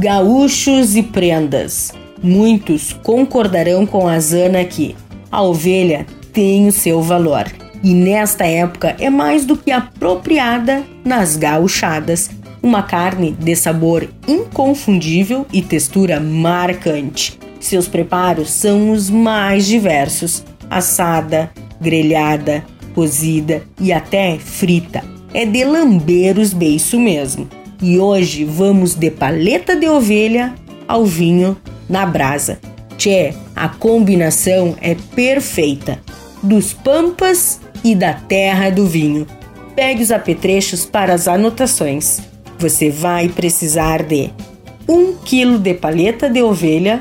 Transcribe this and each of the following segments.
Gaúchos e prendas. Muitos concordarão com a Zana que a ovelha tem o seu valor e nesta época é mais do que apropriada nas gauchadas, uma carne de sabor inconfundível e textura marcante. Seus preparos são os mais diversos: assada, grelhada, cozida e até frita. É de lamber os beiços mesmo. E hoje vamos de paleta de ovelha ao vinho na brasa. Tchê, a combinação é perfeita. Dos pampas e da terra do vinho. Pegue os apetrechos para as anotações. Você vai precisar de 1 kg de paleta de ovelha,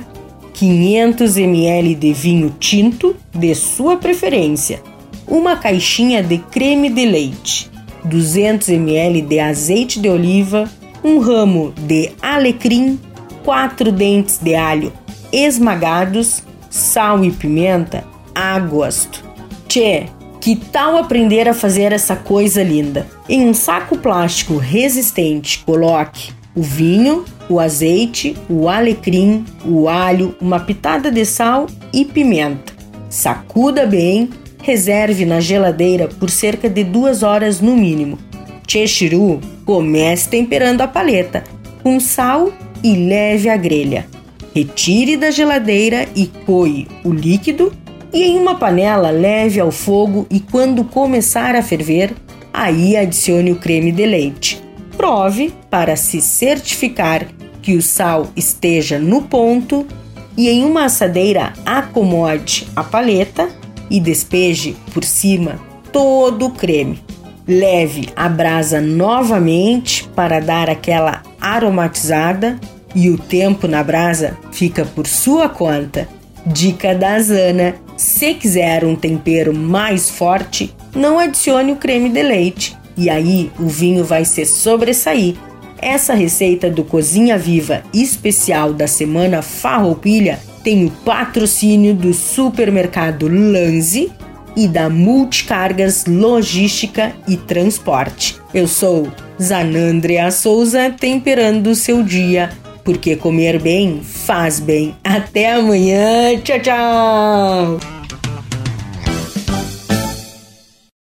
500 ml de vinho tinto de sua preferência, uma caixinha de creme de leite, 200 ml de azeite de oliva, um ramo de alecrim, quatro dentes de alho esmagados, sal e pimenta a gosto. Tchê, que tal aprender a fazer essa coisa linda? Em um saco plástico resistente, coloque o vinho, o azeite, o alecrim, o alho, uma pitada de sal e pimenta. Sacuda bem, reserve na geladeira por cerca de duas horas no mínimo. Chechiru, comece temperando a paleta com sal e leve à grelha. Retire da geladeira e coe o líquido e em uma panela leve ao fogo e quando começar a ferver, aí adicione o creme de leite. Prove para se certificar que o sal esteja no ponto e em uma assadeira acomode a paleta e despeje por cima todo o creme. Leve a brasa novamente para dar aquela aromatizada e o tempo na brasa fica por sua conta. Dica da Zana: se quiser um tempero mais forte, não adicione o creme de leite e aí o vinho vai se sobressair. Essa receita do Cozinha Viva especial da semana Farroupilha tem o patrocínio do supermercado Lanze e da Multicargas Logística e Transporte. Eu sou Zanandrea Souza, temperando o seu dia porque comer bem faz bem. Até amanhã. Tchau, tchau.